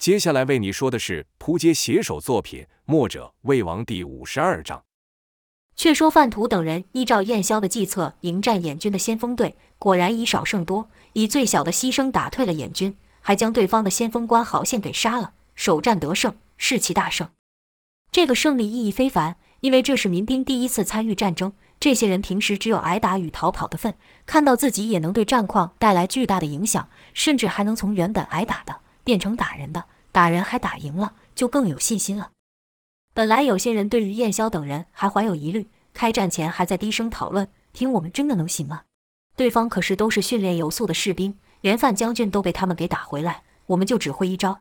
接下来为你说的是扑街写手作品《墨者魏王》第五十二章。却说范图等人依照燕萧的计策迎战燕军的先锋队，果然以少胜多，以最小的牺牲打退了燕军，还将对方的先锋官郝宪给杀了，首战得胜，士气大盛。这个胜利意义非凡，因为这是民兵第一次参与战争。这些人平时只有挨打与逃跑的份，看到自己也能对战况带来巨大的影响，甚至还能从原本挨打的。变成打人的，打人还打赢了，就更有信心了。本来有些人对于燕霄等人还怀有疑虑，开战前还在低声讨论：听我们真的能行吗？对方可是都是训练有素的士兵，连范将军都被他们给打回来，我们就只会一招，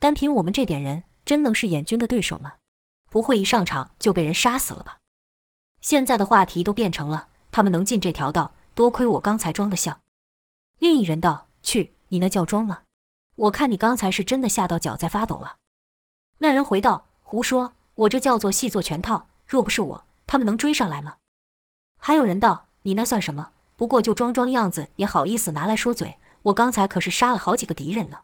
单凭我们这点人，真能是燕军的对手吗？不会一上场就被人杀死了吧？现在的话题都变成了他们能进这条道，多亏我刚才装的像。另一人道：去，你那叫装吗？我看你刚才是真的吓到脚在发抖了。那人回道：“胡说，我这叫做戏作全套。若不是我，他们能追上来吗？”还有人道：“你那算什么？不过就装装样子，也好意思拿来说嘴？我刚才可是杀了好几个敌人呢。”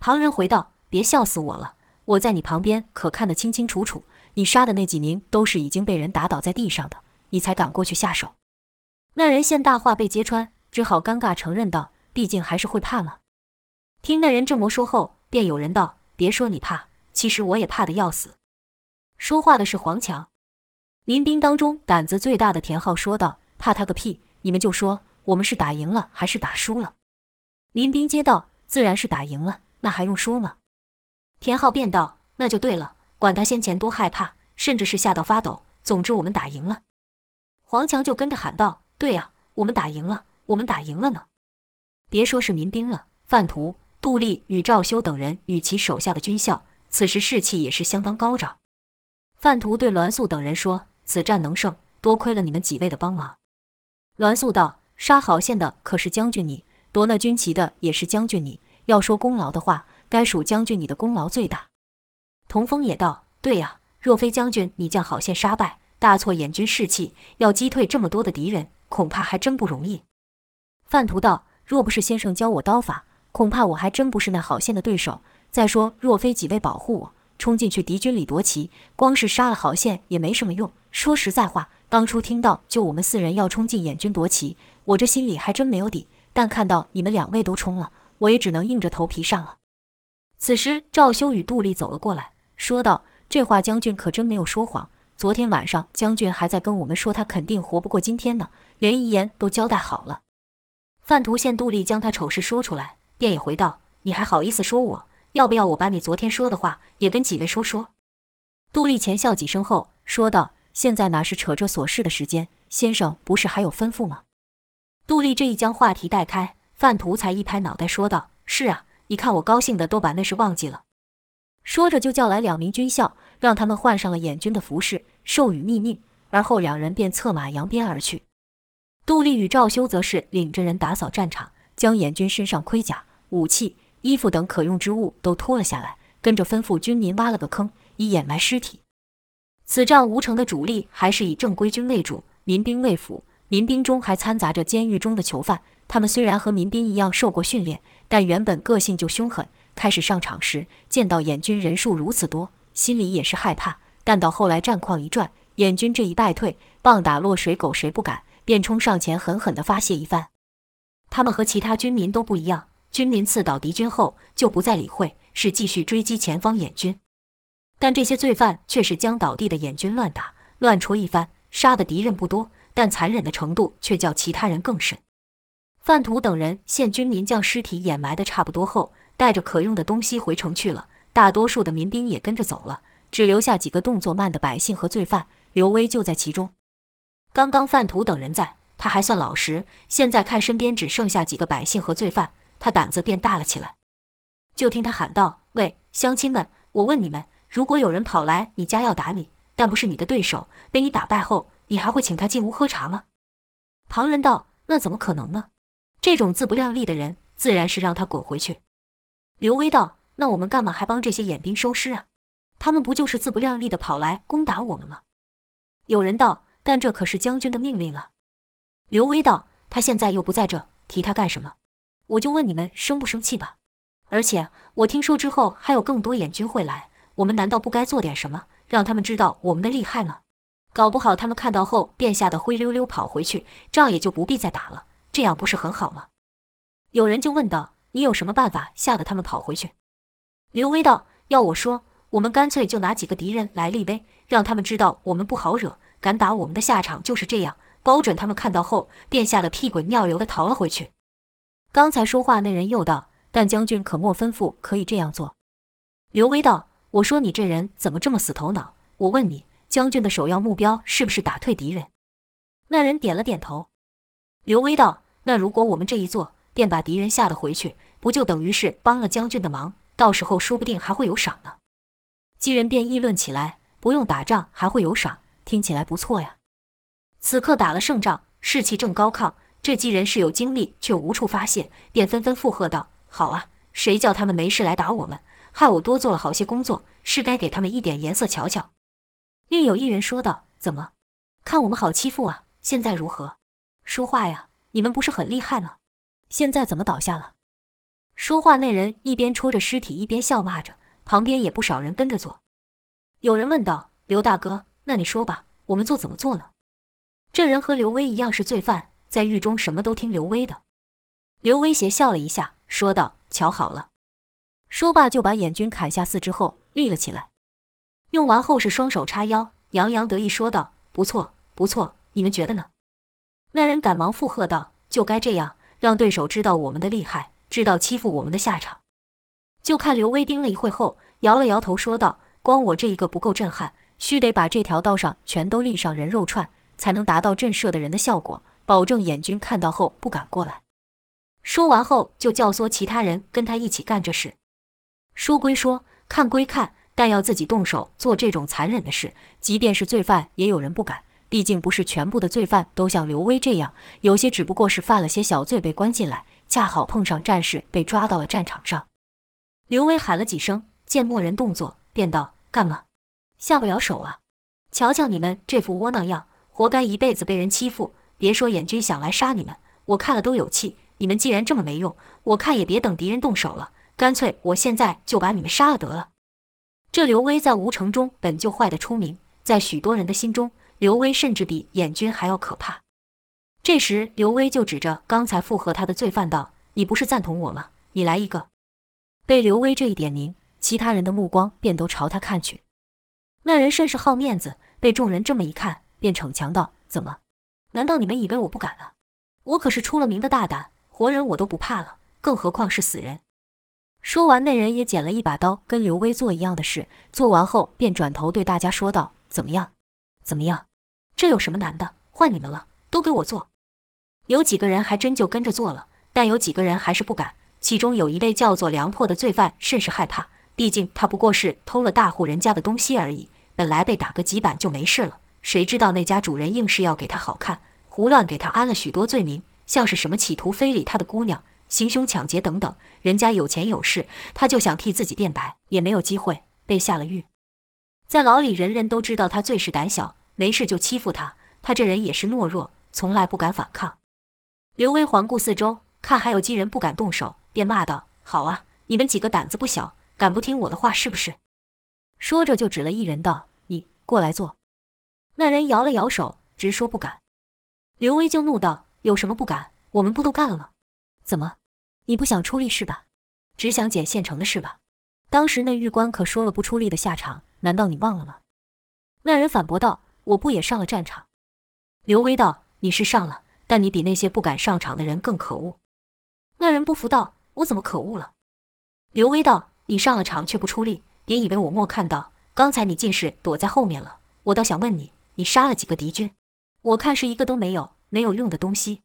旁人回道：“别笑死我了，我在你旁边可看得清清楚楚，你杀的那几名都是已经被人打倒在地上的，你才敢过去下手。”那人见大话被揭穿，只好尴尬承认道：“毕竟还是会怕嘛。”听那人这么说后，便有人道：“别说你怕，其实我也怕得要死。”说话的是黄强。民兵当中胆子最大的田浩说道：“怕他个屁！你们就说我们是打赢了还是打输了？”民兵接道：“自然是打赢了，那还用说吗？”田浩便道：“那就对了，管他先前多害怕，甚至是吓到发抖，总之我们打赢了。”黄强就跟着喊道：“对呀，我们打赢了，我们打赢了呢！别说是民兵了，贩徒。”杜立与赵修等人与其手下的军校，此时士气也是相当高涨。范图对栾素等人说：“此战能胜，多亏了你们几位的帮忙。”栾素道：“杀郝宪的可是将军你，夺那军旗的也是将军你。要说功劳的话，该属将军你的功劳最大。”童风也道：“对呀，若非将军你将郝宪杀败，大挫燕军士气，要击退这么多的敌人，恐怕还真不容易。”范图道：“若不是先生教我刀法。”恐怕我还真不是那郝宪的对手。再说，若非几位保护我，冲进去敌军里夺旗，光是杀了郝宪也没什么用。说实在话，当初听到就我们四人要冲进燕军夺旗，我这心里还真没有底。但看到你们两位都冲了，我也只能硬着头皮上了。此时，赵修与杜立走了过来，说道：“这话将军可真没有说谎。昨天晚上，将军还在跟我们说他肯定活不过今天呢，连遗言都交代好了。”范图县杜立将他丑事说出来。便也回道：“你还好意思说我？要不要我把你昨天说的话也跟几位说说？”杜立前笑几声后说道：“现在哪是扯这琐事的时间？先生不是还有吩咐吗？”杜立这一将话题带开，范图才一拍脑袋说道：“是啊，你看我高兴的都把那事忘记了。”说着就叫来两名军校，让他们换上了燕军的服饰，授予密命，而后两人便策马扬鞭而去。杜立与赵修则是领着人打扫战场，将燕军身上盔甲。武器、衣服等可用之物都脱了下来，跟着吩咐军民挖了个坑，以掩埋尸体。此战吴城的主力还是以正规军为主，民兵为辅。民兵中还掺杂着监狱中的囚犯，他们虽然和民兵一样受过训练，但原本个性就凶狠。开始上场时，见到燕军人数如此多，心里也是害怕。但到后来战况一转，燕军这一败退，棒打落水狗谁不敢，便冲上前狠狠地发泄一番。他们和其他军民都不一样。军民刺倒敌军后，就不再理会，是继续追击前方燕军。但这些罪犯却是将倒地的燕军乱打乱戳一番，杀的敌人不多，但残忍的程度却叫其他人更甚。范图等人见军民将尸体掩埋的差不多后，带着可用的东西回城去了。大多数的民兵也跟着走了，只留下几个动作慢的百姓和罪犯。刘威就在其中。刚刚范图等人在，他还算老实。现在看身边只剩下几个百姓和罪犯。他胆子变大了起来，就听他喊道：“喂，乡亲们，我问你们，如果有人跑来你家要打你，但不是你的对手，被你打败后，你还会请他进屋喝茶吗？”旁人道：“那怎么可能呢？这种自不量力的人，自然是让他滚回去。”刘威道：“那我们干嘛还帮这些眼兵收尸啊？他们不就是自不量力的跑来攻打我们吗？”有人道：“但这可是将军的命令啊。”刘威道：“他现在又不在这，提他干什么？”我就问你们生不生气吧。而且我听说之后还有更多眼军会来，我们难道不该做点什么，让他们知道我们的厉害吗？搞不好他们看到后便吓得灰溜溜跑回去，仗也就不必再打了，这样不是很好吗？有人就问道：“你有什么办法吓得他们跑回去？”刘威道：“要我说，我们干脆就拿几个敌人来立威，让他们知道我们不好惹，敢打我们的下场就是这样。保准他们看到后便吓得屁滚尿流的逃了回去。”刚才说话那人又道：“但将军可莫吩咐可以这样做。”刘威道：“我说你这人怎么这么死头脑？我问你。”将军的首要目标是不是打退敌人？那人点了点头。刘威道：“那如果我们这一做，便把敌人吓得回去，不就等于是帮了将军的忙？到时候说不定还会有赏呢。”几人便议论起来：“不用打仗还会有赏，听起来不错呀。”此刻打了胜仗，士气正高亢，这几人是有精力却无处发泄，便纷纷附和道：“好啊，谁叫他们没事来打我们，害我多做了好些工作，是该给他们一点颜色瞧瞧。”另有一人说道：“怎么，看我们好欺负啊？现在如何？说话呀！你们不是很厉害吗？现在怎么倒下了？”说话那人一边戳着尸体，一边笑骂着，旁边也不少人跟着做。有人问道：“刘大哥，那你说吧，我们做怎么做呢？”这人和刘威一样是罪犯，在狱中什么都听刘威的。刘威邪笑了一下，说道：“瞧好了。”说罢就把眼军砍下四肢后立了起来。用完后是双手叉腰，洋洋得意说道：“不错，不错，你们觉得呢？”那人赶忙附和道：“就该这样，让对手知道我们的厉害，知道欺负我们的下场。”就看刘威盯了一会后，摇了摇头说道：“光我这一个不够震撼，须得把这条道上全都立上人肉串，才能达到震慑的人的效果，保证眼军看到后不敢过来。”说完后，就教唆其他人跟他一起干这事。说归说，看归看。但要自己动手做这种残忍的事，即便是罪犯，也有人不敢。毕竟不是全部的罪犯都像刘威这样，有些只不过是犯了些小罪被关进来，恰好碰上战事被抓到了战场上。刘威喊了几声，见默人动作，便道：“干嘛？下不了手啊？瞧瞧你们这副窝囊样，活该一辈子被人欺负。别说眼军想来杀你们，我看了都有气。你们既然这么没用，我看也别等敌人动手了，干脆我现在就把你们杀了得了。”这刘威在吴城中本就坏得出名，在许多人的心中，刘威甚至比眼军还要可怕。这时，刘威就指着刚才附和他的罪犯道：“你不是赞同我吗？你来一个。”被刘威这一点名，其他人的目光便都朝他看去。那人甚是好面子，被众人这么一看，便逞强道：“怎么？难道你们以为我不敢了？我可是出了名的大胆，活人我都不怕了，更何况是死人。”说完，那人也捡了一把刀，跟刘威做一样的事。做完后，便转头对大家说道：“怎么样？怎么样？这有什么难的？换你们了，都给我做！”有几个人还真就跟着做了，但有几个人还是不敢。其中有一位叫做梁破的罪犯，甚是害怕，毕竟他不过是偷了大户人家的东西而已，本来被打个几板就没事了。谁知道那家主人硬是要给他好看，胡乱给他安了许多罪名，像是什么企图非礼他的姑娘。行凶抢劫等等，人家有钱有势，他就想替自己辩白，也没有机会，被下了狱。在牢里，人人都知道他最是胆小，没事就欺负他。他这人也是懦弱，从来不敢反抗。刘威环顾四周，看还有几人不敢动手，便骂道：“好啊，你们几个胆子不小，敢不听我的话是不是？”说着就指了一人道：“你过来坐。”那人摇了摇手，直说不敢。刘威就怒道：“有什么不敢？我们不都干了吗？怎么？”你不想出力是吧？只想捡现成的是吧？当时那狱官可说了不出力的下场，难道你忘了吗？那人反驳道：“我不也上了战场？”刘威道：“你是上了，但你比那些不敢上场的人更可恶。”那人不服道：“我怎么可恶了？”刘威道：“你上了场却不出力，别以为我没看到。刚才你尽是躲在后面了，我倒想问你，你杀了几个敌军？我看是一个都没有，没有用的东西。”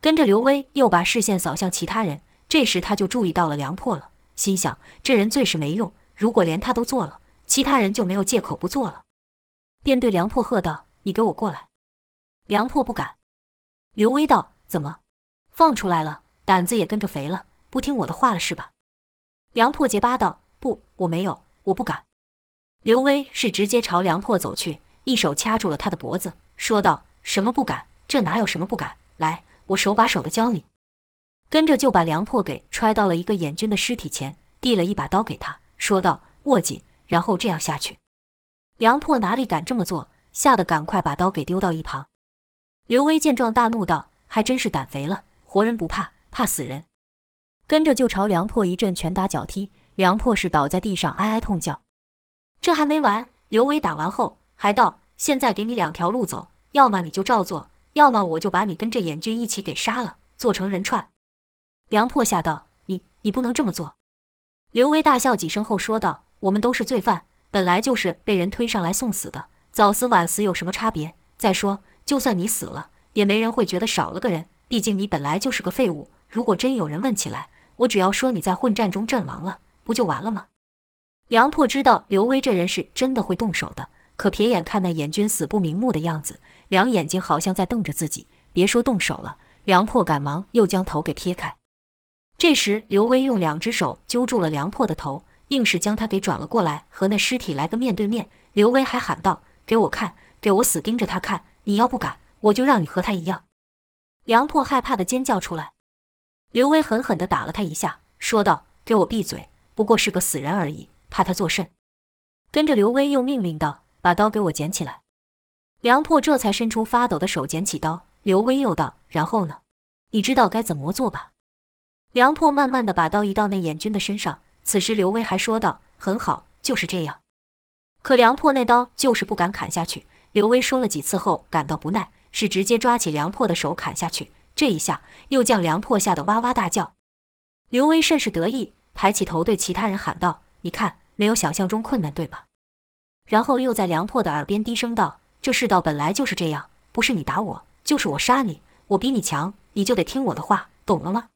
跟着刘威又把视线扫向其他人，这时他就注意到了梁破了，心想这人最是没用，如果连他都做了，其他人就没有借口不做了，便对梁破喝道：“你给我过来！”梁破不敢。刘威道：“怎么，放出来了，胆子也跟着肥了，不听我的话了是吧？”梁破结巴道：“不，我没有，我不敢。”刘威是直接朝梁破走去，一手掐住了他的脖子，说道：“什么不敢？这哪有什么不敢？来。”我手把手的教你。跟着就把梁破给揣到了一个眼军的尸体前，递了一把刀给他，说道：“握紧，然后这样下去。”梁破哪里敢这么做，吓得赶快把刀给丢到一旁。刘威见状，大怒道：“还真是胆肥了，活人不怕，怕死人！”跟着就朝梁破一阵拳打脚踢，梁破是倒在地上哀哀痛叫。这还没完，刘威打完后还道：“现在给你两条路走，要么你就照做，要么我就把你跟这演军一起给杀了，做成人串。”梁破吓道：“你你不能这么做！”刘威大笑几声后说道：“我们都是罪犯，本来就是被人推上来送死的，早死晚死有什么差别？再说，就算你死了，也没人会觉得少了个人，毕竟你本来就是个废物。如果真有人问起来，我只要说你在混战中阵亡了，不就完了吗？”梁破知道刘威这人是真的会动手的，可撇眼看那演军死不瞑目的样子，两眼睛好像在瞪着自己，别说动手了，梁破赶忙又将头给撇开。这时，刘威用两只手揪住了梁破的头，硬是将他给转了过来，和那尸体来个面对面。刘威还喊道：“给我看，给我死盯着他看！你要不敢，我就让你和他一样。”梁破害怕地尖叫出来。刘威狠狠地打了他一下，说道：“给我闭嘴！不过是个死人而已，怕他作甚？”跟着，刘威又命令道：“把刀给我捡起来。”梁破这才伸出发抖的手捡起刀。刘威又道：“然后呢？你知道该怎么做吧？”梁破慢慢的把刀移到那眼军的身上，此时刘威还说道：“很好，就是这样。”可梁破那刀就是不敢砍下去。刘威说了几次后，感到不耐，是直接抓起梁破的手砍下去。这一下又将梁破吓得哇哇大叫。刘威甚是得意，抬起头对其他人喊道：“你看，没有想象中困难，对吧？”然后又在梁破的耳边低声道：“这世道本来就是这样，不是你打我，就是我杀你，我比你强，你就得听我的话，懂了吗？”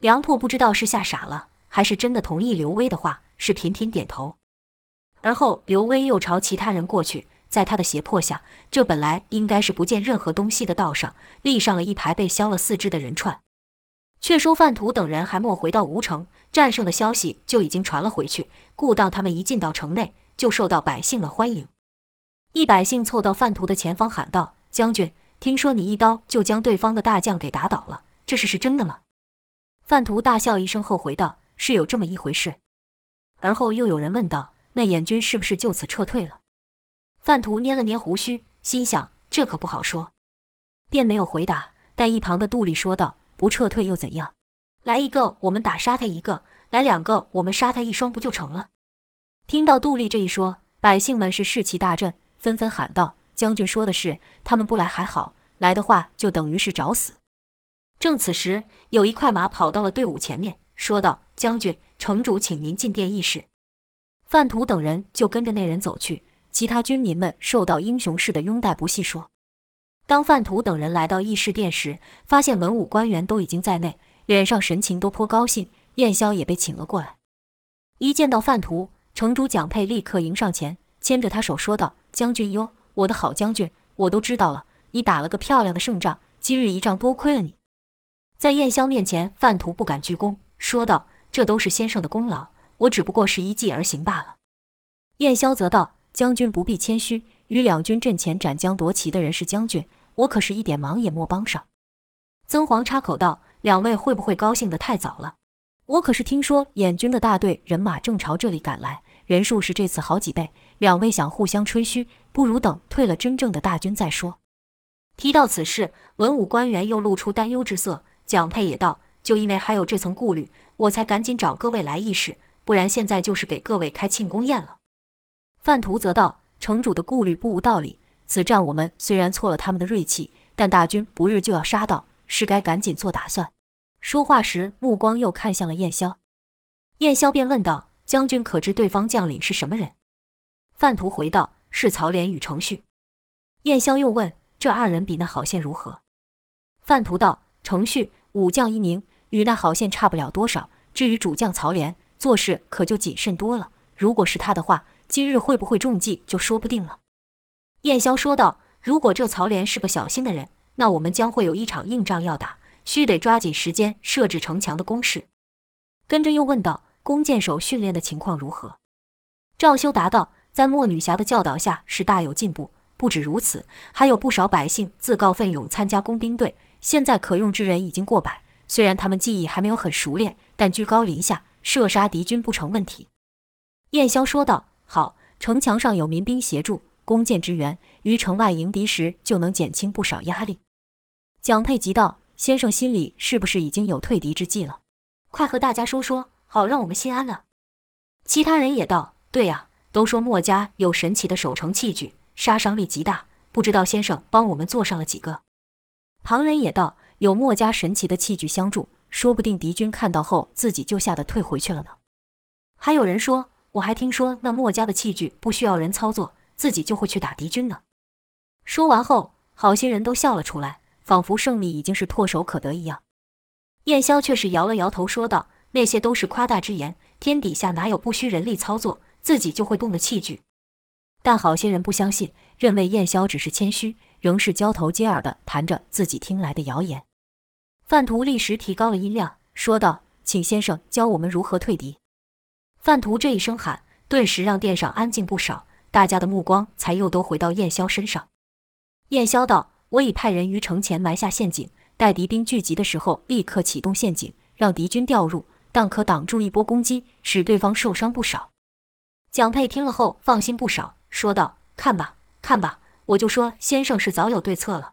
梁破不知道是吓傻了，还是真的同意刘威的话，是频频点头。而后刘威又朝其他人过去，在他的胁迫下，这本来应该是不见任何东西的道上，立上了一排被削了四肢的人串。却说范图等人还没回到吴城，战胜的消息就已经传了回去。故当他们一进到城内，就受到百姓的欢迎。一百姓凑到范图的前方喊道：“将军，听说你一刀就将对方的大将给打倒了，这事是真的吗？”范图大笑一声后回道：“是有这么一回事。”而后又有人问道：“那演军是不是就此撤退了？”范图捏了捏胡须，心想：“这可不好说。”便没有回答。但一旁的杜丽说道：“不撤退又怎样？来一个，我们打杀他一个；来两个，我们杀他一双，不就成了？”听到杜丽这一说，百姓们是士气大振，纷纷喊道：“将军说的是，他们不来还好，来的话就等于是找死。”正此时，有一快马跑到了队伍前面，说道：“将军，城主请您进殿议事。”范图等人就跟着那人走去。其他军民们受到英雄式的拥戴，不细说。当范图等人来到议事殿时，发现文武官员都已经在内，脸上神情都颇高兴。燕霄也被请了过来。一见到范图，城主蒋佩立刻迎上前，牵着他手说道：“将军哟，我的好将军，我都知道了，你打了个漂亮的胜仗，今日一仗多亏了你。”在燕霄面前，范图不敢鞠躬，说道：“这都是先生的功劳，我只不过是一计而行罢了。”燕霄则道：“将军不必谦虚，与两军阵前斩将夺旗的人是将军，我可是一点忙也莫帮上。”曾黄插口道：“两位会不会高兴得太早了？我可是听说演军的大队人马正朝这里赶来，人数是这次好几倍。两位想互相吹嘘，不如等退了真正的大军再说。”提到此事，文武官员又露出担忧之色。蒋佩也道：“就因为还有这层顾虑，我才赶紧找各位来议事，不然现在就是给各位开庆功宴了。”范图则道：“城主的顾虑不无道理。此战我们虽然挫了他们的锐气，但大军不日就要杀到，是该赶紧做打算。”说话时，目光又看向了燕霄。燕霄便问道：“将军可知对方将领是什么人？”范图回道：“是曹连与程旭。”燕霄又问：“这二人比那郝宪如何？”范图道：“程旭。”武将一名，与那郝宪差不了多少。至于主将曹连，做事可就谨慎多了。如果是他的话，今日会不会中计就说不定了。燕霄说道：“如果这曹连是个小心的人，那我们将会有一场硬仗要打，须得抓紧时间设置城墙的工事。”跟着又问道：“弓箭手训练的情况如何？”赵修答道：“在莫女侠的教导下，是大有进步。不止如此，还有不少百姓自告奋勇参加工兵队。”现在可用之人已经过百，虽然他们技艺还没有很熟练，但居高临下，射杀敌军不成问题。”燕霄说道：“好，城墙上有民兵协助，弓箭支援，于城外迎敌时就能减轻不少压力。”蒋佩急道：“先生心里是不是已经有退敌之计了？快和大家说说，好让我们心安了。”其他人也道：“对呀，都说墨家有神奇的守城器具，杀伤力极大，不知道先生帮我们做上了几个。”旁人也道：“有墨家神奇的器具相助，说不定敌军看到后自己就吓得退回去了呢。”还有人说。我还听说那墨家的器具不需要人操作，自己就会去打敌军呢。说完后，好些人都笑了出来，仿佛胜利已经是唾手可得一样。燕霄却是摇了摇头，说道：“那些都是夸大之言，天底下哪有不需人力操作，自己就会动的器具？”但好些人不相信，认为燕霄只是谦虚，仍是交头接耳地谈着自己听来的谣言。范图立时提高了音量，说道：“请先生教我们如何退敌。”范图这一声喊，顿时让殿上安静不少，大家的目光才又都回到燕霄身上。燕霄道：“我已派人于城前埋下陷阱，待敌兵聚集的时候，立刻启动陷阱，让敌军掉入，当可挡住一波攻击，使对方受伤不少。”蒋佩听了后放心不少，说道：“看吧，看吧，我就说先生是早有对策了。”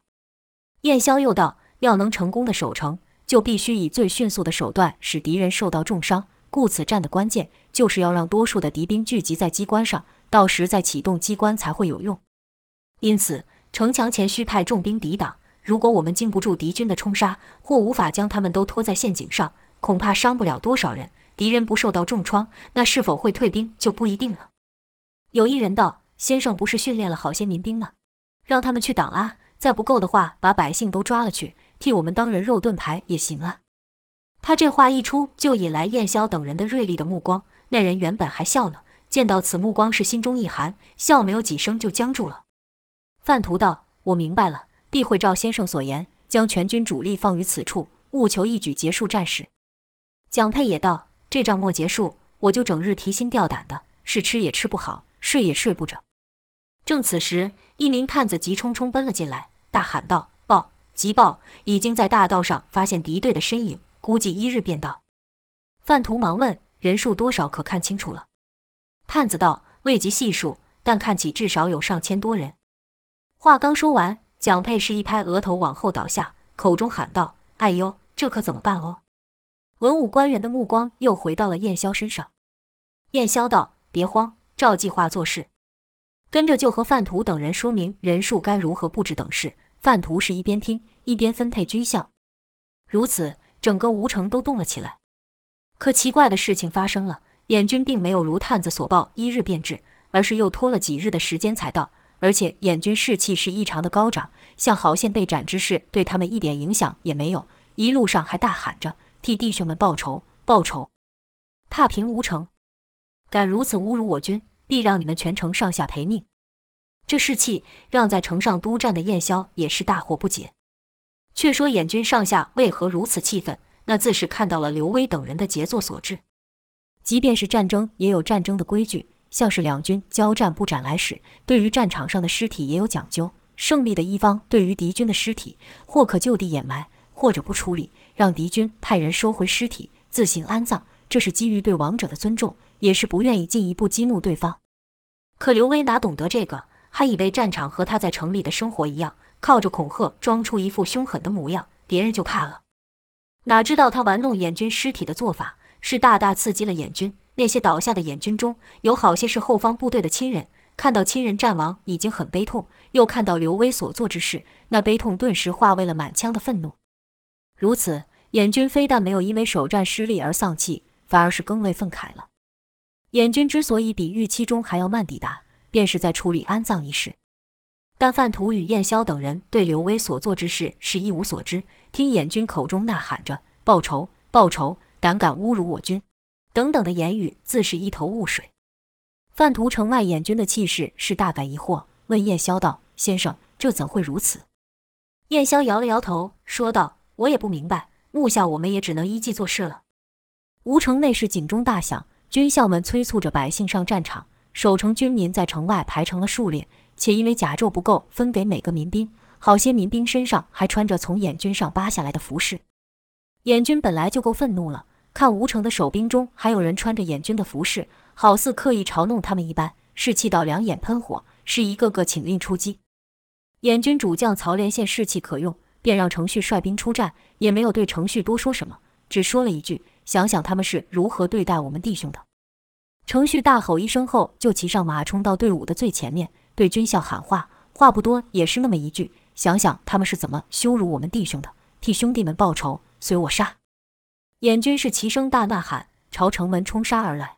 燕霄又道：“要能成功的守城，就必须以最迅速的手段使敌人受到重伤。”故此战的关键就是要让多数的敌兵聚集在机关上，到时再启动机关才会有用。因此，城墙前需派重兵抵挡。如果我们经不住敌军的冲杀，或无法将他们都拖在陷阱上，恐怕伤不了多少人，敌人不受到重创，那是否会退兵就不一定了。有一人道：“先生不是训练了好些民兵吗？让他们去挡啊！再不够的话，把百姓都抓了去，替我们当人肉盾牌也行啊。”他这话一出，就引来燕霄等人的锐利的目光。那人原本还笑呢，见到此目光，是心中一寒，笑没有几声就僵住了。范图道：“我明白了，必会照先生所言，将全军主力放于此处，务求一举结束战事。”蒋佩也道：“这仗莫结束，我就整日提心吊胆的，是吃也吃不好，睡也睡不着。”正此时，一名探子急匆匆奔了进来，大喊道：“报！急报！已经在大道上发现敌对的身影。”估计一日便到。范图忙问：“人数多少？可看清楚了？”探子道：“未及细数，但看起至少有上千多人。”话刚说完，蒋佩是一拍额头往后倒下，口中喊道：“哎呦，这可怎么办哦？”文武官员的目光又回到了燕霄身上。燕霄道：“别慌，照计划做事。”跟着就和范图等人说明人数该如何布置等事。范图是一边听一边分配军项，如此。整个吴城都动了起来，可奇怪的事情发生了，燕军并没有如探子所报一日便至，而是又拖了几日的时间才到。而且燕军士气是异常的高涨，像郝宪被斩之事对他们一点影响也没有，一路上还大喊着替弟兄们报仇报仇，踏平吴城，敢如此侮辱我军，必让你们全城上下陪命。这士气让在城上督战的燕霄也是大惑不解。却说燕军上下为何如此气愤？那自是看到了刘威等人的杰作所致。即便是战争，也有战争的规矩，像是两军交战不斩来使，对于战场上的尸体也有讲究。胜利的一方对于敌军的尸体，或可就地掩埋，或者不处理，让敌军派人收回尸体，自行安葬。这是基于对亡者的尊重，也是不愿意进一步激怒对方。可刘威哪懂得这个，还以为战场和他在城里的生活一样。靠着恐吓，装出一副凶狠的模样，别人就怕了。哪知道他玩弄燕军尸体的做法，是大大刺激了燕军。那些倒下的燕军中有好些是后方部队的亲人，看到亲人战亡，已经很悲痛，又看到刘威所做之事，那悲痛顿时化为了满腔的愤怒。如此，燕军非但没有因为首战失利而丧气，反而是更为愤慨了。燕军之所以比预期中还要慢抵达，便是在处理安葬一事。但范图与燕霄等人对刘威所做之事是一无所知，听燕军口中呐喊着“报仇，报仇”，胆敢侮辱我军，等等的言语，自是一头雾水。范图城外燕军的气势是大感疑惑，问燕霄道：“先生，这怎会如此？”燕霄摇了摇头，说道：“我也不明白，目下我们也只能依计做事了。”吴城内是警钟大响，军校们催促着百姓上战场，守城军民在城外排成了数列。且因为甲胄不够分给每个民兵，好些民兵身上还穿着从燕军上扒下来的服饰。燕军本来就够愤怒了，看吴城的守兵中还有人穿着燕军的服饰，好似刻意嘲弄他们一般，士气到两眼喷火，是一个个请令出击。燕军主将曹连宪士气可用，便让程旭率兵出战，也没有对程旭多说什么，只说了一句：“想想他们是如何对待我们弟兄的。”程旭大吼一声后，就骑上马，冲到队伍的最前面，对军校喊话。话不多，也是那么一句：“想想他们是怎么羞辱我们弟兄的，替兄弟们报仇，随我杀！”燕军是齐声大呐喊，朝城门冲杀而来。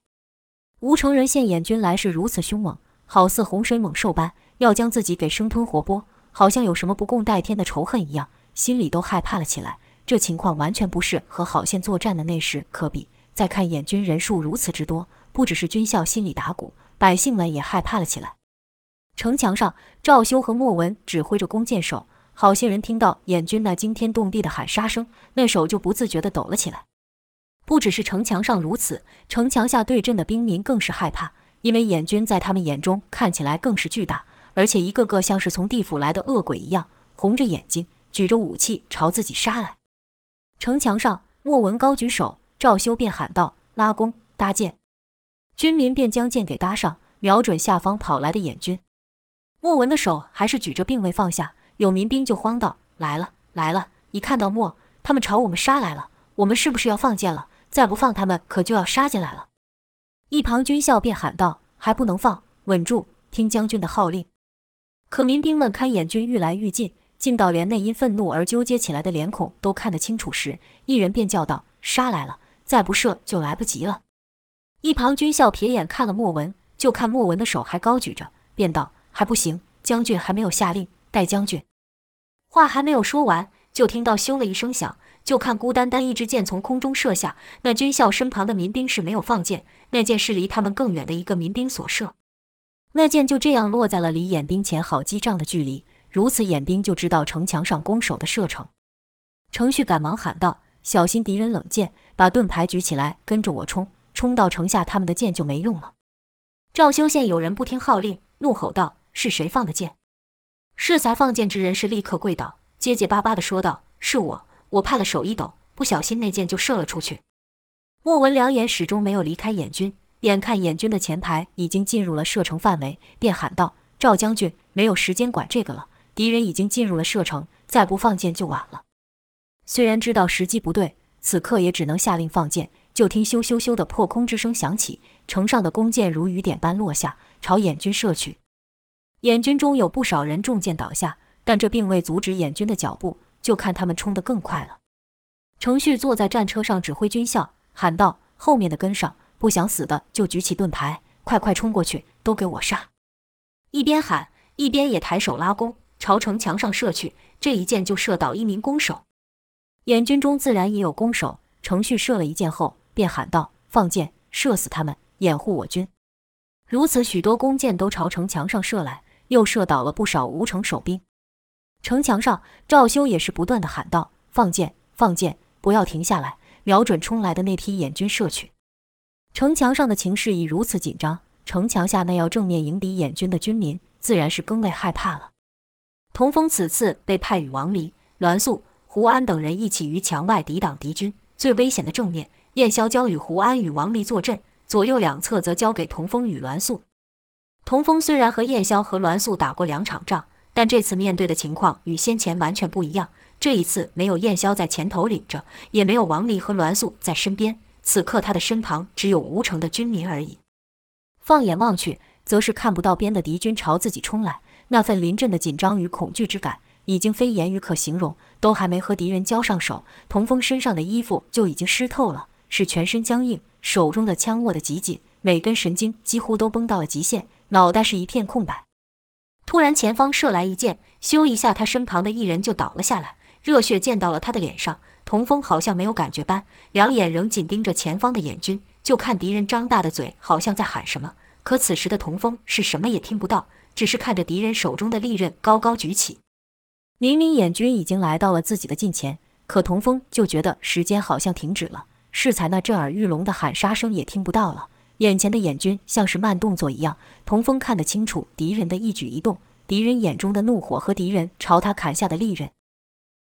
吴成仁见燕军来势如此凶猛，好似洪水猛兽般，要将自己给生吞活剥，好像有什么不共戴天的仇恨一样，心里都害怕了起来。这情况完全不是和郝县作战的那时可比。再看燕军人数如此之多，不只是军校心里打鼓，百姓们也害怕了起来。城墙上，赵修和莫文指挥着弓箭手。好些人听到燕军那惊天动地的喊杀声，那手就不自觉地抖了起来。不只是城墙上如此，城墙下对阵的兵民更是害怕，因为燕军在他们眼中看起来更是巨大，而且一个个像是从地府来的恶鬼一样，红着眼睛，举着武器朝自己杀来。城墙上，莫文高举手，赵修便喊道：“拉弓，搭箭！”军民便将箭给搭上，瞄准下方跑来的燕军。莫文的手还是举着，并未放下。有民兵就慌道：“来了，来了！一看到莫，他们朝我们杀来了。我们是不是要放箭了？再不放，他们可就要杀进来了。”一旁军校便喊道：“还不能放，稳住，听将军的号令。”可民兵们看眼军愈来愈近，近到连那因愤怒而纠结起来的脸孔都看得清楚时，一人便叫道：“杀来了！再不射就来不及了。”一旁军校瞥眼看了莫文，就看莫文的手还高举着，便道。还不行，将军还没有下令。待将军话还没有说完，就听到咻了一声响，就看孤单单一支箭从空中射下。那军校身旁的民兵是没有放箭，那箭是离他们更远的一个民兵所射。那箭就这样落在了离燕兵前好几丈的距离。如此，燕兵就知道城墙上弓手的射程。程旭赶忙喊道：“小心敌人冷箭，把盾牌举起来，跟着我冲！冲到城下，他们的箭就没用了。”赵修见有人不听号令，怒吼道。是谁放的箭？适才放箭之人是立刻跪倒，结结巴巴地说道：“是我，我怕的手一抖，不小心那箭就射了出去。”莫文两眼始终没有离开眼军，眼看眼军的前排已经进入了射程范围，便喊道：“赵将军，没有时间管这个了，敌人已经进入了射程，再不放箭就晚了。”虽然知道时机不对，此刻也只能下令放箭。就听咻咻咻的破空之声响起，城上的弓箭如雨点般落下，朝眼军射去。眼军中有不少人中箭倒下，但这并未阻止眼军的脚步。就看他们冲得更快了。程旭坐在战车上指挥军校，喊道：“后面的跟上，不想死的就举起盾牌，快快冲过去，都给我杀！”一边喊，一边也抬手拉弓，朝城墙上射去。这一箭就射倒一名弓手。燕军中自然也有弓手。程旭射了一箭后，便喊道：“放箭，射死他们，掩护我军！”如此，许多弓箭都朝城墙上射来。又射倒了不少吴城守兵。城墙上，赵修也是不断的喊道：“放箭，放箭，不要停下来，瞄准冲来的那批燕军射去。”城墙上的情势已如此紧张，城墙下那要正面迎敌燕军的军民，自然是更为害怕了。童风此次被派与王离、栾素、胡安等人一起于墙外抵挡敌军，最危险的正面，燕萧交与胡安与王离坐镇，左右两侧则交给童风与栾素。童风虽然和燕萧和栾素打过两场仗，但这次面对的情况与先前完全不一样。这一次没有燕萧在前头领着，也没有王离和栾素在身边，此刻他的身旁只有吴城的军民而已。放眼望去，则是看不到边的敌军朝自己冲来，那份临阵的紧张与恐惧之感，已经非言语可形容。都还没和敌人交上手，童风身上的衣服就已经湿透了，是全身僵硬，手中的枪握得极紧，每根神经几乎都绷到了极限。脑袋是一片空白。突然，前方射来一箭，咻一下，他身旁的一人就倒了下来，热血溅到了他的脸上。童风好像没有感觉般，两眼仍紧盯着前方的眼军，就看敌人张大的嘴，好像在喊什么。可此时的童风是什么也听不到，只是看着敌人手中的利刃高高举起。明明眼军已经来到了自己的近前，可童风就觉得时间好像停止了，适才那震耳欲聋的喊杀声也听不到了。眼前的眼军像是慢动作一样，童风看得清楚敌人的一举一动，敌人眼中的怒火和敌人朝他砍下的利刃。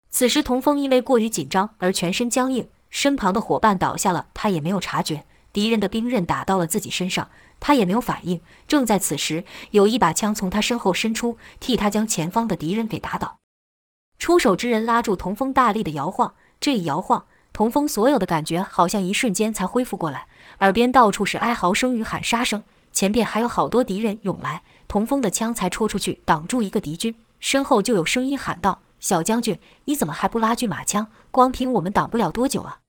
此时童风因为过于紧张而全身僵硬，身旁的伙伴倒下了，他也没有察觉。敌人的兵刃打到了自己身上，他也没有反应。正在此时，有一把枪从他身后伸出，替他将前方的敌人给打倒。出手之人拉住童风，大力的摇晃，这一摇晃，童风所有的感觉好像一瞬间才恢复过来，耳边到处是哀嚎声与喊杀声，前边还有好多敌人涌来，童风的枪才戳出去挡住一个敌军，身后就有声音喊道：“小将军，你怎么还不拉锯马枪？光凭我们挡不了多久啊！”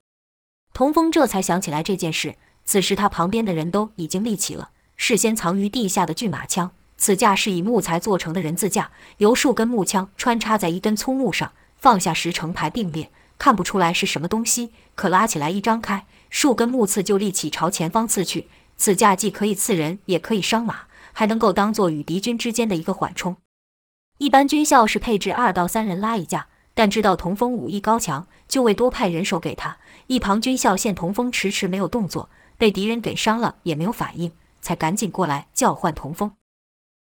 童风这才想起来这件事。此时，他旁边的人都已经立起了事先藏于地下的巨马枪。此架是以木材做成的人字架，由数根木枪穿插在一根粗木上，放下时成排并列，看不出来是什么东西。可拉起来一张开，数根木刺就立起朝前方刺去。此架既可以刺人，也可以伤马，还能够当做与敌军之间的一个缓冲。一般军校是配置二到三人拉一架，但知道童风武艺高强，就未多派人手给他。一旁军校见童风迟迟没有动作。被敌人给伤了，也没有反应，才赶紧过来叫唤童风。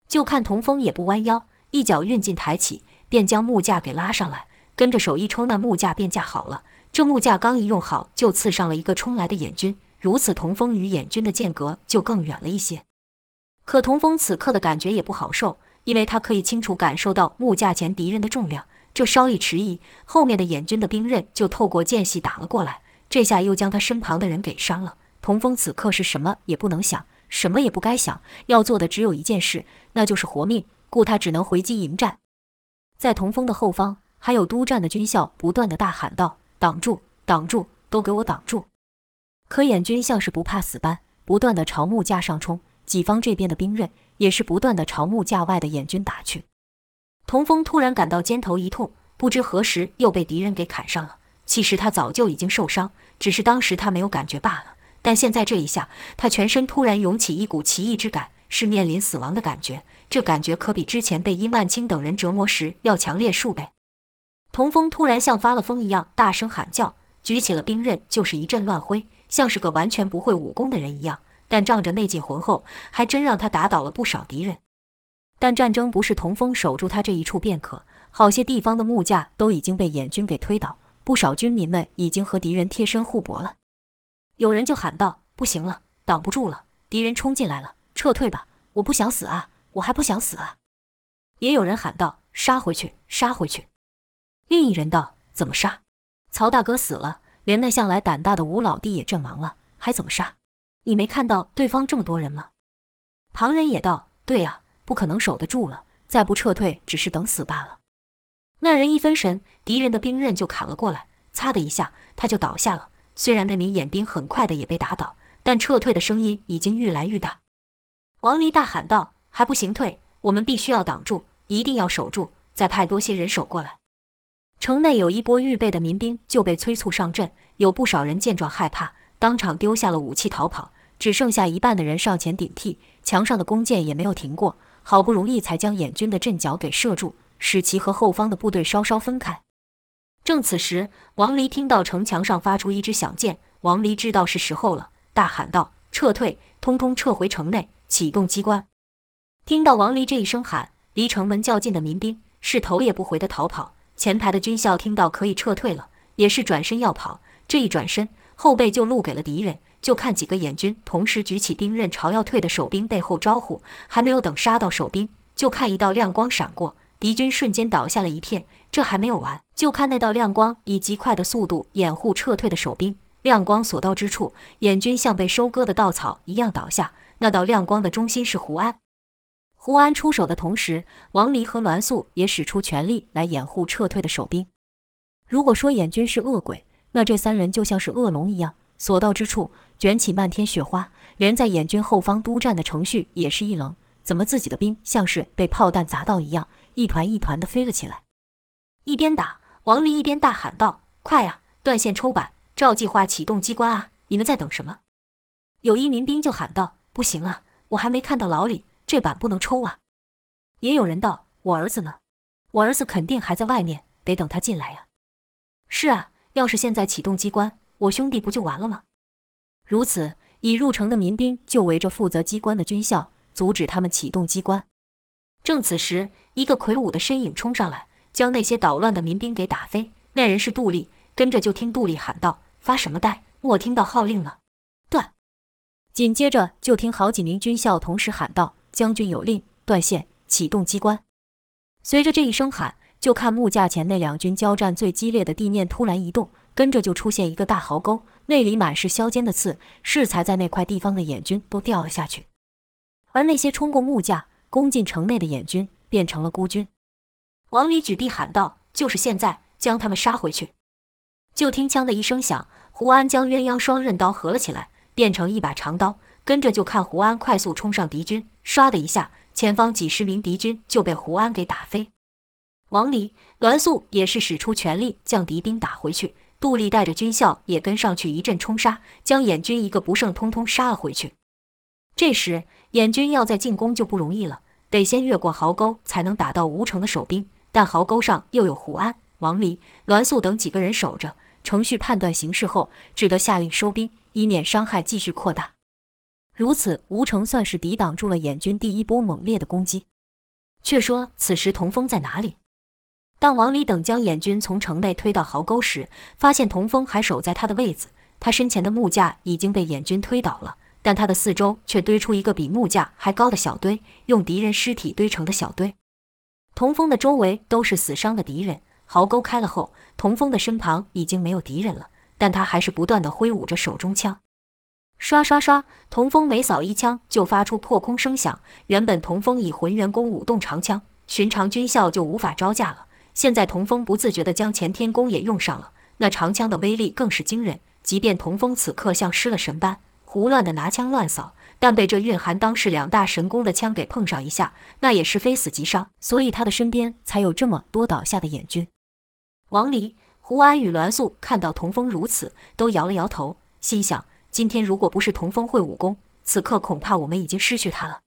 就看童风也不弯腰，一脚运劲抬起，便将木架给拉上来，跟着手一抽，那木架便架好了。这木架刚一用好，就刺上了一个冲来的眼军。如此，童风与眼军的间隔就更远了一些。可童风此刻的感觉也不好受，因为他可以清楚感受到木架前敌人的重量。这稍一迟疑，后面的眼军的兵刃就透过间隙打了过来，这下又将他身旁的人给伤了。童风此刻是什么也不能想，什么也不该想，要做的只有一件事，那就是活命。故他只能回击迎战。在童风的后方，还有督战的军校不断的大喊道：“挡住，挡住，都给我挡住！”可眼军像是不怕死般，不断地朝木架上冲。己方这边的兵刃也是不断地朝木架外的眼军打去。童风突然感到肩头一痛，不知何时又被敌人给砍上了。其实他早就已经受伤，只是当时他没有感觉罢了。但现在这一下，他全身突然涌起一股奇异之感，是面临死亡的感觉。这感觉可比之前被殷万清等人折磨时要强烈数倍。童风突然像发了疯一样大声喊叫，举起了兵刃就是一阵乱挥，像是个完全不会武功的人一样。但仗着内劲浑厚，还真让他打倒了不少敌人。但战争不是童风守住他这一处便可，好些地方的木架都已经被眼军给推倒，不少军民们已经和敌人贴身互搏了。有人就喊道：“不行了，挡不住了，敌人冲进来了，撤退吧！我不想死啊，我还不想死啊！”也有人喊道：“杀回去，杀回去！”另一人道：“怎么杀？曹大哥死了，连那向来胆大的吴老弟也阵亡了，还怎么杀？你没看到对方这么多人吗？”旁人也道：“对呀，不可能守得住了，再不撤退，只是等死罢了。”那人一分神，敌人的兵刃就砍了过来，擦的一下，他就倒下了。虽然那名眼兵很快的也被打倒，但撤退的声音已经愈来愈大。王离大喊道：“还不行退！我们必须要挡住，一定要守住！再派多些人手过来。”城内有一波预备的民兵就被催促上阵，有不少人见状害怕，当场丢下了武器逃跑，只剩下一半的人上前顶替。墙上的弓箭也没有停过，好不容易才将眼军的阵脚给射住，使其和后方的部队稍稍分开。正此时，王离听到城墙上发出一支响箭，王离知道是时候了，大喊道：“撤退，通通撤回城内，启动机关！”听到王离这一声喊，离城门较近的民兵是头也不回的逃跑。前排的军校听到可以撤退了，也是转身要跑。这一转身，后背就露给了敌人。就看几个眼军同时举起兵刃朝要退的守兵背后招呼，还没有等杀到守兵，就看一道亮光闪过。敌军瞬间倒下了一片，这还没有完，就看那道亮光以极快的速度掩护撤退的守兵。亮光所到之处，眼军像被收割的稻草一样倒下。那道亮光的中心是胡安。胡安出手的同时，王离和栾素也使出全力来掩护撤退的守兵。如果说眼军是恶鬼，那这三人就像是恶龙一样，所到之处卷起漫天雪花。连在眼军后方督战的程旭也是一愣，怎么自己的兵像是被炮弹砸到一样？一团一团的飞了起来，一边打，王离一边大喊道：“快呀，断线抽板，照计划启动机关啊！你们在等什么？”有一民兵就喊道：“不行啊，我还没看到老李，这板不能抽啊！”也有人道：“我儿子呢？我儿子肯定还在外面，得等他进来呀。”是啊，要是现在启动机关，我兄弟不就完了吗？如此，已入城的民兵就围着负责机关的军校，阻止他们启动机关。正此时，一个魁梧的身影冲上来，将那些捣乱的民兵给打飞。那人是杜丽，跟着就听杜丽喊道：“发什么呆？莫听到号令了。”断。紧接着就听好几名军校同时喊道：“将军有令，断线，启动机关。”随着这一声喊，就看木架前那两军交战最激烈的地面突然移动，跟着就出现一个大壕沟，那里满是削尖的刺，适才在那块地方的眼军都掉了下去，而那些冲过木架、攻进城内的眼军变成了孤军。王离举臂喊道：“就是现在，将他们杀回去！”就听“枪”的一声响，胡安将鸳鸯双刃刀合了起来，变成一把长刀。跟着就看胡安快速冲上敌军，唰的一下，前方几十名敌军就被胡安给打飞。王离、栾素也是使出全力将敌兵打回去。杜丽带着军校也跟上去一阵冲杀，将眼军一个不剩，通通杀了回去。这时眼军要再进攻就不容易了，得先越过壕沟才能打到吴城的守兵。但壕沟上又有胡安、王离、栾素等几个人守着。程旭判断形势后，只得下令收兵，以免伤害继续扩大。如此，吴成算是抵挡住了燕军第一波猛烈的攻击。却说此时童风在哪里？当王离等将燕军从城内推到壕沟时，发现童风还守在他的位子。他身前的木架已经被燕军推倒了，但他的四周却堆出一个比木架还高的小堆，用敌人尸体堆成的小堆。童风的周围都是死伤的敌人，壕沟开了后，童风的身旁已经没有敌人了，但他还是不断的挥舞着手中枪，刷刷刷，童风每扫一枪就发出破空声响。原本童风以浑元功舞动长枪，寻常军校就无法招架了，现在童风不自觉地将干天功也用上了，那长枪的威力更是惊人。即便童风此刻像失了神般，胡乱地拿枪乱扫。但被这蕴含当世两大神功的枪给碰上一下，那也是非死即伤，所以他的身边才有这么多倒下的眼军。王离、胡安与栾素看到童风如此，都摇了摇头，心想：今天如果不是童风会武功，此刻恐怕我们已经失去他了。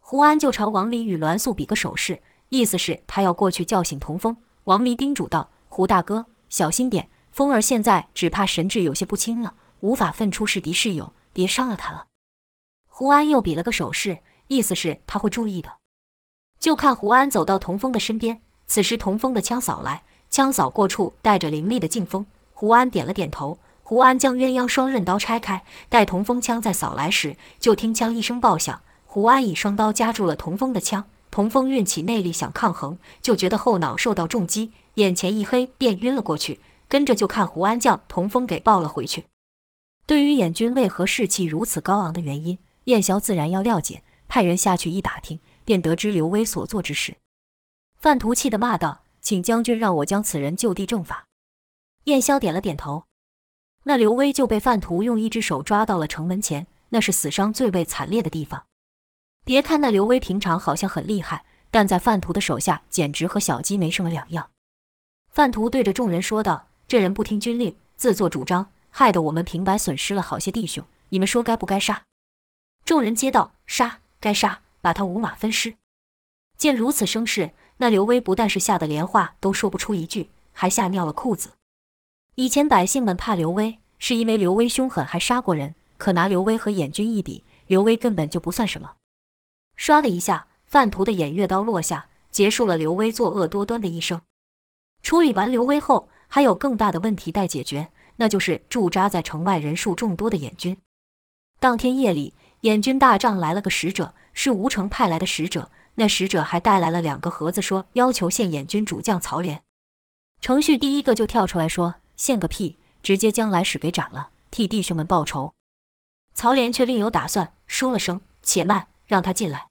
胡安就朝王离与栾素比个手势，意思是他要过去叫醒童风。王离叮嘱道：“胡大哥，小心点，风儿现在只怕神志有些不清了，无法分出是敌是友，别伤了他了。”胡安又比了个手势，意思是他会注意的。就看胡安走到童风的身边，此时童风的枪扫来，枪扫过处带着凌厉的劲风。胡安点了点头。胡安将鸳鸯双刃刀拆开，待童风枪再扫来时，就听枪一声爆响，胡安以双刀夹住了童风的枪。童风运起内力想抗衡，就觉得后脑受到重击，眼前一黑，便晕了过去。跟着就看胡安将童风给抱了回去。对于眼军为何士气如此高昂的原因，燕霄自然要了解，派人下去一打听，便得知刘威所做之事。范图气得骂道：“请将军让我将此人就地正法。”燕霄点了点头。那刘威就被范图用一只手抓到了城门前，那是死伤最为惨烈的地方。别看那刘威平常好像很厉害，但在范图的手下简直和小鸡没什么两样。范图对着众人说道：“这人不听军令，自作主张，害得我们平白损失了好些弟兄，你们说该不该杀？”众人皆道：“杀，该杀，把他五马分尸。”见如此声势，那刘威不但是吓得连话都说不出一句，还吓尿了裤子。以前百姓们怕刘威，是因为刘威凶狠，还杀过人。可拿刘威和眼军一比，刘威根本就不算什么。唰的一下，范图的偃月刀落下，结束了刘威作恶多端的一生。处理完刘威后，还有更大的问题待解决，那就是驻扎在城外人数众多的眼军。当天夜里。眼军大帐来了个使者，是吴城派来的使者。那使者还带来了两个盒子，说要求献眼军主将曹连。程旭第一个就跳出来说：“献个屁！直接将来使给斩了，替弟兄们报仇。”曹连却另有打算，说了声：“且慢，让他进来。”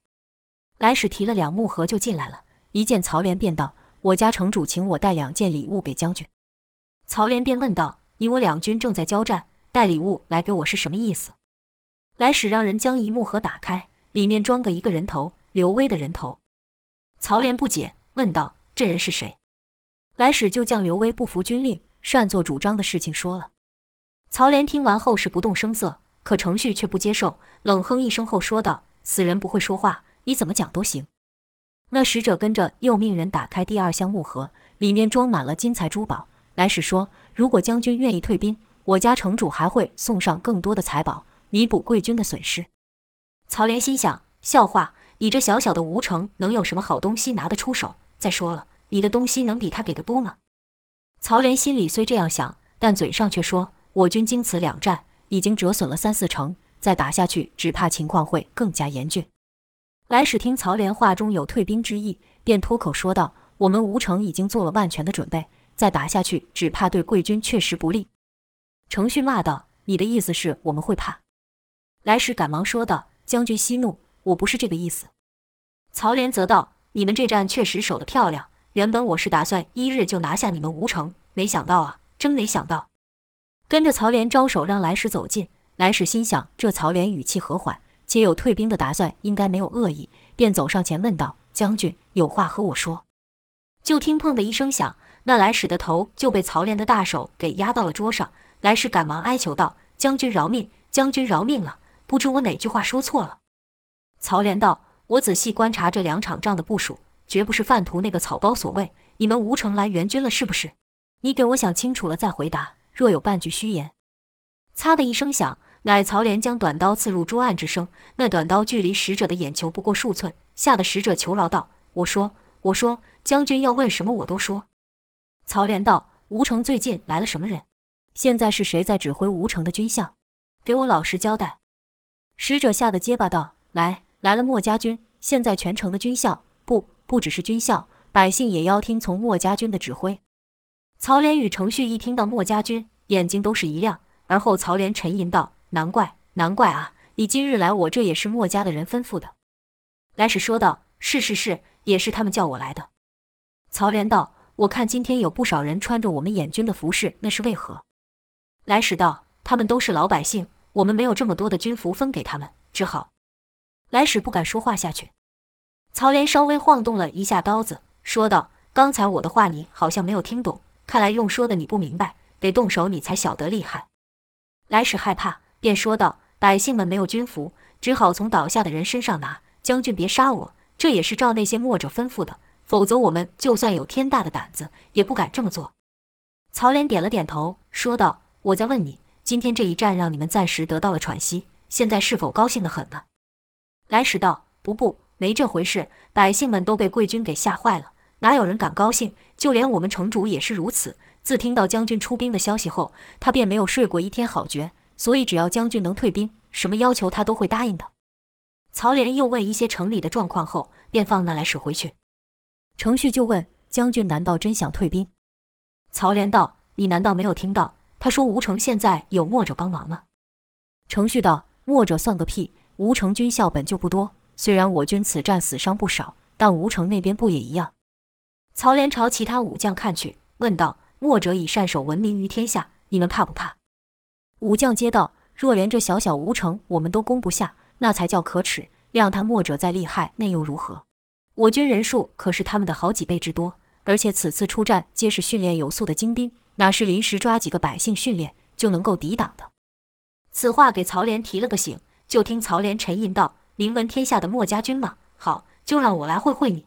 来使提了两木盒就进来了，一见曹连便道：“我家城主请我带两件礼物给将军。”曹连便问道：“你我两军正在交战，带礼物来给我是什么意思？”来使让人将一木盒打开，里面装个一个人头，刘威的人头。曹连不解，问道：“这人是谁？”来使就将刘威不服军令、擅作主张的事情说了。曹连听完后是不动声色，可程旭却不接受，冷哼一声后说道：“死人不会说话，你怎么讲都行。”那使者跟着又命人打开第二箱木盒，里面装满了金财珠宝。来使说：“如果将军愿意退兵，我家城主还会送上更多的财宝。”弥补贵军的损失。曹连心想：笑话，你这小小的吴城能有什么好东西拿得出手？再说了，你的东西能比他给的多吗？曹连心里虽这样想，但嘴上却说：“我军经此两战，已经折损了三四成，再打下去，只怕情况会更加严峻。”来使听曹连话中有退兵之意，便脱口说道：“我们吴城已经做了万全的准备，再打下去，只怕对贵军确实不利。”程旭骂道：“你的意思是我们会怕？”来使赶忙说道：“将军息怒，我不是这个意思。”曹连则道：“你们这战确实守得漂亮。”原本我是打算一日就拿下你们吴城，没想到啊，真没想到。跟着曹连招手让来使走近，来使心想这曹连语气和缓，且有退兵的打算，应该没有恶意，便走上前问道：“将军有话和我说。”就听砰的一声响，那来使的头就被曹连的大手给压到了桌上。来使赶忙哀求道：“将军饶命，将军饶命了！不知我哪句话说错了。”曹连道：“我仔细观察这两场仗的部署。”绝不是范图那个草包所为，你们吴城来援军了，是不是？你给我想清楚了再回答。若有半句虚言，嚓的一声响，乃曹连将短刀刺入桌案之声。那短刀距离使者的眼球不过数寸，吓得使者求饶道：“我说，我说，将军要问什么，我都说。”曹连道：“吴城最近来了什么人？现在是谁在指挥吴城的军校？给我老实交代。”使者吓得结巴道：“来，来了墨家军，现在全城的军校不。”只是军校，百姓也要听从墨家军的指挥。曹连与程旭一听到墨家军，眼睛都是一亮。而后曹连沉吟道：“难怪，难怪啊！你今日来，我这也是墨家的人吩咐的。”来使说道：“是是是，也是他们叫我来的。”曹连道：“我看今天有不少人穿着我们演军的服饰，那是为何？”来使道：“他们都是老百姓，我们没有这么多的军服分给他们，只好……”来使不敢说话下去。曹连稍微晃动了一下刀子，说道：“刚才我的话你好像没有听懂，看来用说的你不明白，得动手你才晓得厉害。”来使害怕，便说道：“百姓们没有军服，只好从倒下的人身上拿。将军别杀我，这也是照那些墨者吩咐的，否则我们就算有天大的胆子，也不敢这么做。”曹连点了点头，说道：“我再问你，今天这一战让你们暂时得到了喘息，现在是否高兴得很呢？”来使道：“不不。”没这回事，百姓们都被贵军给吓坏了，哪有人敢高兴？就连我们城主也是如此。自听到将军出兵的消息后，他便没有睡过一天好觉。所以只要将军能退兵，什么要求他都会答应的。曹连又问一些城里的状况后，便放那来使回去。程旭就问将军：“难道真想退兵？”曹连道：“你难道没有听到？他说吴城现在有墨者帮忙吗？”程旭道：“墨者算个屁！吴城军校本就不多。”虽然我军此战死伤不少，但吴城那边不也一样？曹连朝其他武将看去，问道：“墨者以善守闻名于天下，你们怕不怕？”武将接道：“若连这小小吴城我们都攻不下，那才叫可耻。谅他墨者再厉害，那又如何？我军人数可是他们的好几倍之多，而且此次出战皆是训练有素的精兵，哪是临时抓几个百姓训练就能够抵挡的？”此话给曹连提了个醒，就听曹连沉吟道。名闻天下的墨家军吗？好，就让我来会会你。